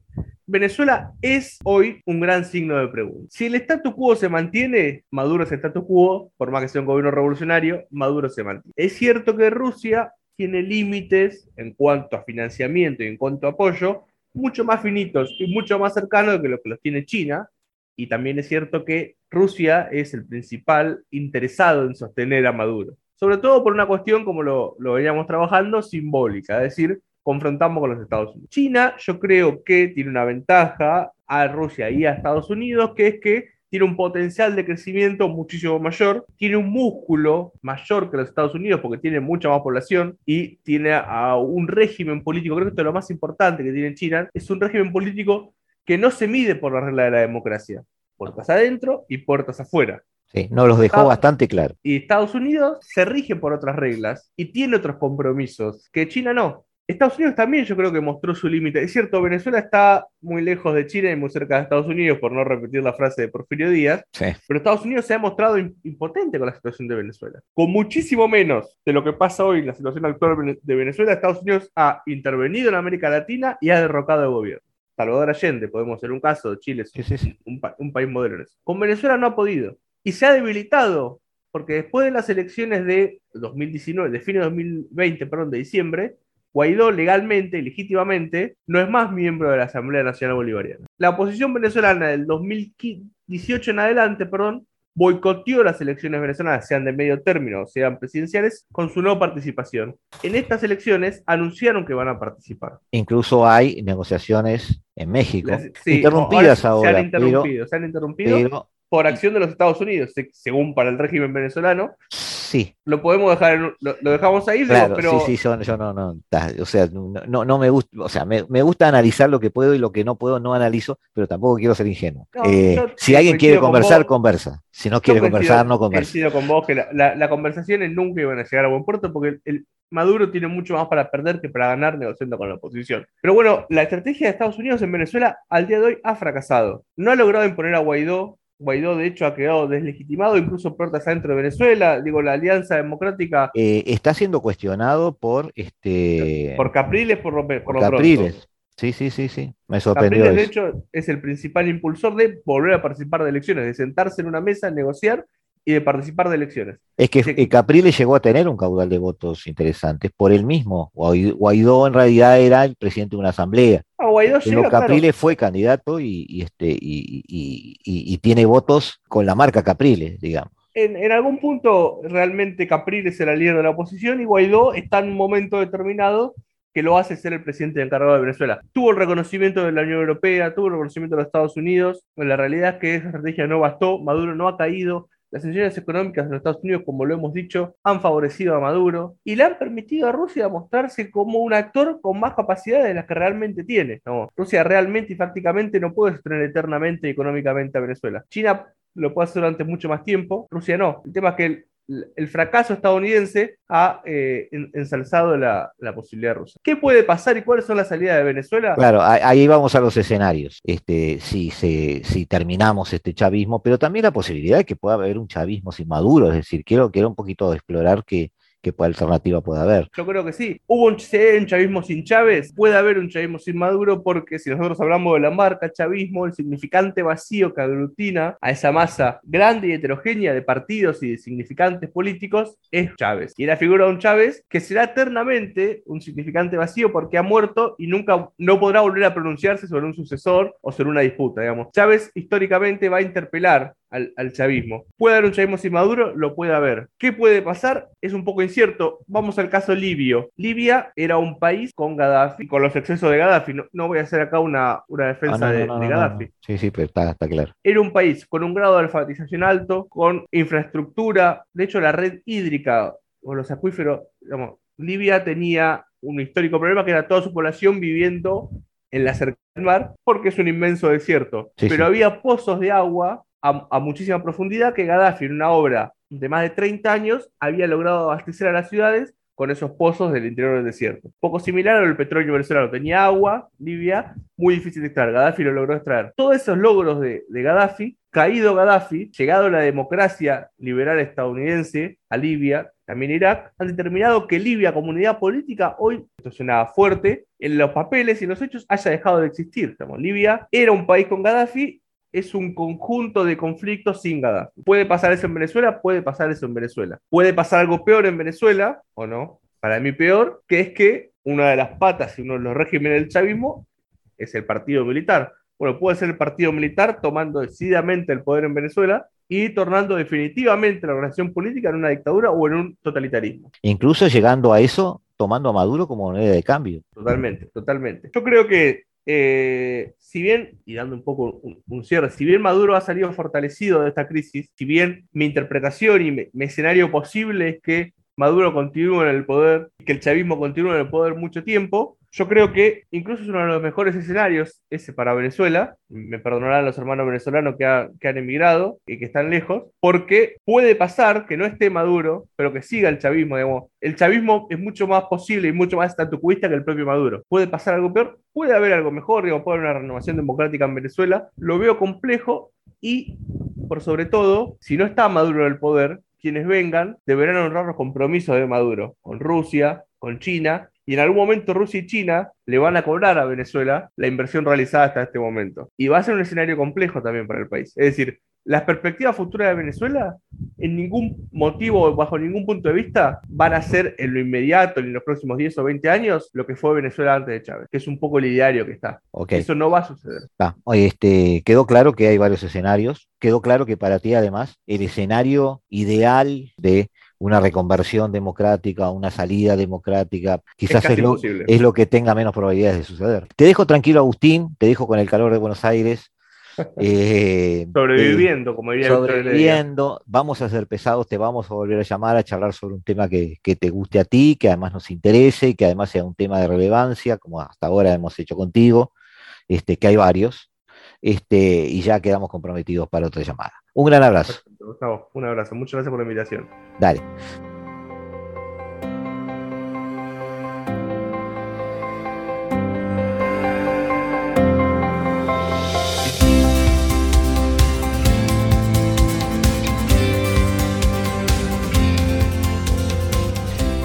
Venezuela es hoy un gran signo de pregunta. Si el statu quo se mantiene, Maduro es el quo, por más que sea un gobierno revolucionario, Maduro se mantiene. Es cierto que Rusia tiene límites en cuanto a financiamiento y en cuanto a apoyo, mucho más finitos y mucho más cercanos que lo que los tiene China. Y también es cierto que Rusia es el principal interesado en sostener a Maduro. Sobre todo por una cuestión, como lo, lo veníamos trabajando, simbólica, es decir, confrontamos con los Estados Unidos. China, yo creo que tiene una ventaja a Rusia y a Estados Unidos, que es que tiene un potencial de crecimiento muchísimo mayor, tiene un músculo mayor que los Estados Unidos porque tiene mucha más población y tiene a un régimen político, creo que esto es lo más importante que tiene China, es un régimen político que no se mide por la regla de la democracia, puertas adentro y puertas afuera. Sí, nos los dejó bastante claro. Y Estados Unidos se rige por otras reglas y tiene otros compromisos que China no. Estados Unidos también yo creo que mostró su límite. Es cierto, Venezuela está muy lejos de China y muy cerca de Estados Unidos, por no repetir la frase de Porfirio Díaz, pero Estados Unidos se ha mostrado impotente con la situación de Venezuela. Con muchísimo menos de lo que pasa hoy en la situación actual de Venezuela, Estados Unidos ha intervenido en América Latina y ha derrocado el gobierno. Salvador Allende, podemos ser un caso, Chile es un, un país modelo. Con Venezuela no ha podido y se ha debilitado porque después de las elecciones de 2019, de fin de 2020, perdón, de diciembre, Guaidó legalmente y legítimamente no es más miembro de la Asamblea Nacional Bolivariana. La oposición venezolana del 2018 en adelante, perdón, boicoteó las elecciones venezolanas, sean de medio término o sean presidenciales, con su no participación. En estas elecciones anunciaron que van a participar. Incluso hay negociaciones en México, interrumpidas ahora. Se han interrumpido, se han interrumpido por acción de los Estados Unidos, según para el régimen venezolano. Sí. Lo podemos dejar, lo, dejamos ahí, pero... Sí, sí, yo, no, no, o sea, no, no me gusta, o sea, me, gusta analizar lo que puedo y lo que no puedo no analizo, pero tampoco quiero ser ingenuo. Eh, si alguien quiere conversar, conversa. Si no quiere conversar, no conversa. Coincido con vos que la, la, conversaciones nunca iban a llegar a buen puerto porque el, Maduro tiene mucho más para perder que para ganar negociando con la oposición. Pero bueno, la estrategia de Estados Unidos en Venezuela al día de hoy ha fracasado. No ha logrado imponer a Guaidó Guaidó, de hecho, ha quedado deslegitimado, incluso puertas adentro de Venezuela. Digo, la Alianza Democrática. Eh, está siendo cuestionado por este. Por Capriles, por, por, por Capriles. Sí, sí, sí, sí. Me sorprendió. Capriles, de hecho, es el principal impulsor de volver a participar de elecciones, de sentarse en una mesa, negociar y de participar de elecciones. Es que Capriles llegó a tener un caudal de votos interesantes por él mismo. Guaidó en realidad era el presidente de una asamblea. Ah, Guaidó Pero Capriles fue candidato y, este, y, tiene votos con la marca Capriles, digamos. En, algún punto realmente Capriles era el líder de la oposición y Guaidó está en un momento determinado que lo hace ser el presidente encargado de Venezuela. Tuvo el reconocimiento de la Unión Europea, tuvo el reconocimiento de los Estados Unidos, pero la realidad es que esa estrategia no bastó, Maduro no ha caído, las sanciones económicas de los Estados Unidos, como lo hemos dicho, han favorecido a Maduro y le han permitido a Rusia mostrarse como un actor con más capacidades de las que realmente tiene. Rusia realmente y fácticamente no puede sostener eternamente económicamente a Venezuela. China lo puede hacer durante mucho más tiempo, Rusia no. El tema es que el fracaso estadounidense ha eh, ensalzado la, posibilidad rusa. ¿Qué puede pasar y cuáles son las salidas de Venezuela? Claro, ahí vamos a los escenarios. Este, si, si terminamos este chavismo, pero también la posibilidad de que pueda haber un chavismo sin Maduro. Es decir, quiero, quiero un poquito explorar qué, qué alternativa puede haber. Yo creo que sí. Hubo un, un chavismo sin Chávez, puede haber un chavismo sin Maduro, porque si nosotros hablamos de la marca chavismo, el significante vacío que aglutina a esa masa grande y heterogénea de partidos y de significantes políticos es Chávez. Y la figura de un Chávez que será eternamente un significante vacío porque ha muerto y nunca no podrá volver a pronunciarse sobre un sucesor o sobre una disputa, digamos. Chávez históricamente va a interpelar al, chavismo. ¿Puede haber un chavismo sin Maduro? Lo puede haber. ¿Qué puede pasar? Es un poco incierto. Vamos al caso libio. Libia era un país con Gaddafi, con los excesos de Gaddafi. No, voy a hacer acá una, una defensa ah, de, Gaddafi. Sí, sí, pero está, está claro. Era un país con un grado de alfabetización alto, con infraestructura. De hecho, la red hídrica o los acuíferos, digamos, Libia tenía un histórico problema que era toda su población viviendo en la cercanía del mar, porque es un inmenso desierto. Pero había pozos de agua a, muchísima profundidad que Gaddafi en una obra de más de 30 años había logrado abastecer a las ciudades con esos pozos del interior del desierto. Poco similar al petróleo venezolano. Tenía agua, Libia, muy difícil de extraer. Gaddafi lo logró extraer. Todos esos logros de, de Gaddafi, caído Gaddafi, llegado la democracia liberal estadounidense a Libia, también Irak, han determinado que Libia, comunidad política, hoy, suena fuerte, en los papeles y en los hechos haya dejado de existir. Libia era un país con Gaddafi es un conjunto de conflictos sin Gaddafi. Puede pasar eso en Venezuela, puede pasar eso en Venezuela. Puede pasar algo peor en Venezuela, o no, para mí peor, que es que una de las patas y uno de los regímenes del chavismo es el partido militar. Bueno, puede ser el partido militar tomando decididamente el poder en Venezuela y tornando definitivamente la organización política en una dictadura o en un totalitarismo. Incluso llegando a eso, tomando a Maduro como moneda de cambio. Totalmente, totalmente. Yo creo que eh, si bien, y dando un poco un, cierre, si bien Maduro ha salido fortalecido de esta crisis, si bien mi interpretación y mi escenario posible es que Maduro continúe en el poder, que el chavismo continúe en el poder mucho tiempo, yo creo que incluso es uno de los mejores escenarios ese para Venezuela. Me perdonarán los hermanos venezolanos que, han emigrado y que están lejos, porque puede pasar que no esté Maduro, pero que siga el chavismo. Digamos. El chavismo es mucho más posible y mucho más estatucuista que el propio Maduro. Puede pasar algo peor, puede haber algo mejor, digamos, puede haber una renovación democrática en Venezuela. Lo veo complejo y, por sobre todo, si no está Maduro en el poder, quienes vengan deberán honrar los compromisos de Maduro con Rusia, con China y en algún momento Rusia y China le van a cobrar a Venezuela la inversión realizada hasta este momento. Y va a ser un escenario complejo también para el país. Es decir, las perspectivas futuras de Venezuela, en ningún motivo, bajo ningún punto de vista, van a ser en lo inmediato, en los próximos 10 o 20 años, lo que fue Venezuela antes de Chávez, que es un poco el ideario que está. Eso no va a suceder. Oye, este, quedó claro que hay varios escenarios. Quedó claro que para ti, además, el escenario ideal de una reconversión democrática, una salida democrática, quizás es, lo, es, lo, que tenga menos probabilidades de suceder. Te dejo tranquilo, Agustín, te dejo con el calor de Buenos Aires. [laughs] Eh, sobreviviendo, como diría Sobreviviendo, vamos a ser pesados, te vamos a volver a llamar a charlar sobre un tema que, que, te guste a ti, que además nos interese, que además sea un tema de relevancia, como hasta ahora hemos hecho contigo, este, que hay varios, este, y ya quedamos comprometidos para otra llamada. Un gran abrazo. Gustavo, un abrazo. Muchas gracias por la invitación. Dale.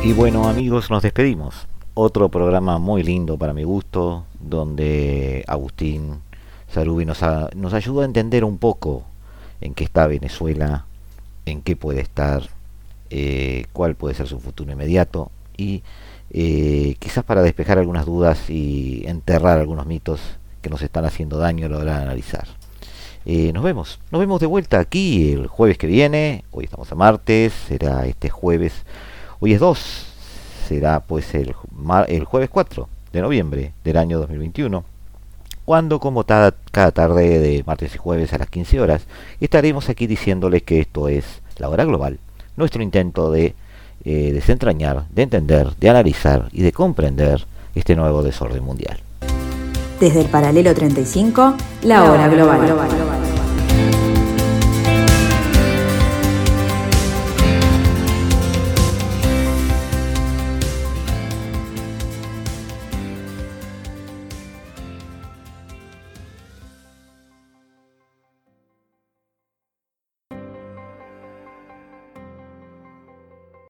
Y bueno amigos, nos despedimos. Otro programa muy lindo para mi gusto, donde Agustín Sarubi nos, nos ayudó a entender un poco en qué está Venezuela, en qué puede estar, eh, cuál puede ser su futuro inmediato. Y eh, quizás para despejar algunas dudas y enterrar algunos mitos que nos están haciendo daño a la analizar. Eh, nos vemos, nos vemos de vuelta aquí el jueves que viene, hoy estamos a martes, será este jueves, hoy es 2, será pues el, el jueves 4 de noviembre del año 2021 cuando como cada, tarde de martes y jueves a las 15 horas estaremos aquí diciéndoles que esto es la hora global, nuestro intento de eh, desentrañar, de entender, de analizar y de comprender este nuevo desorden mundial. Desde el paralelo 35, la hora global.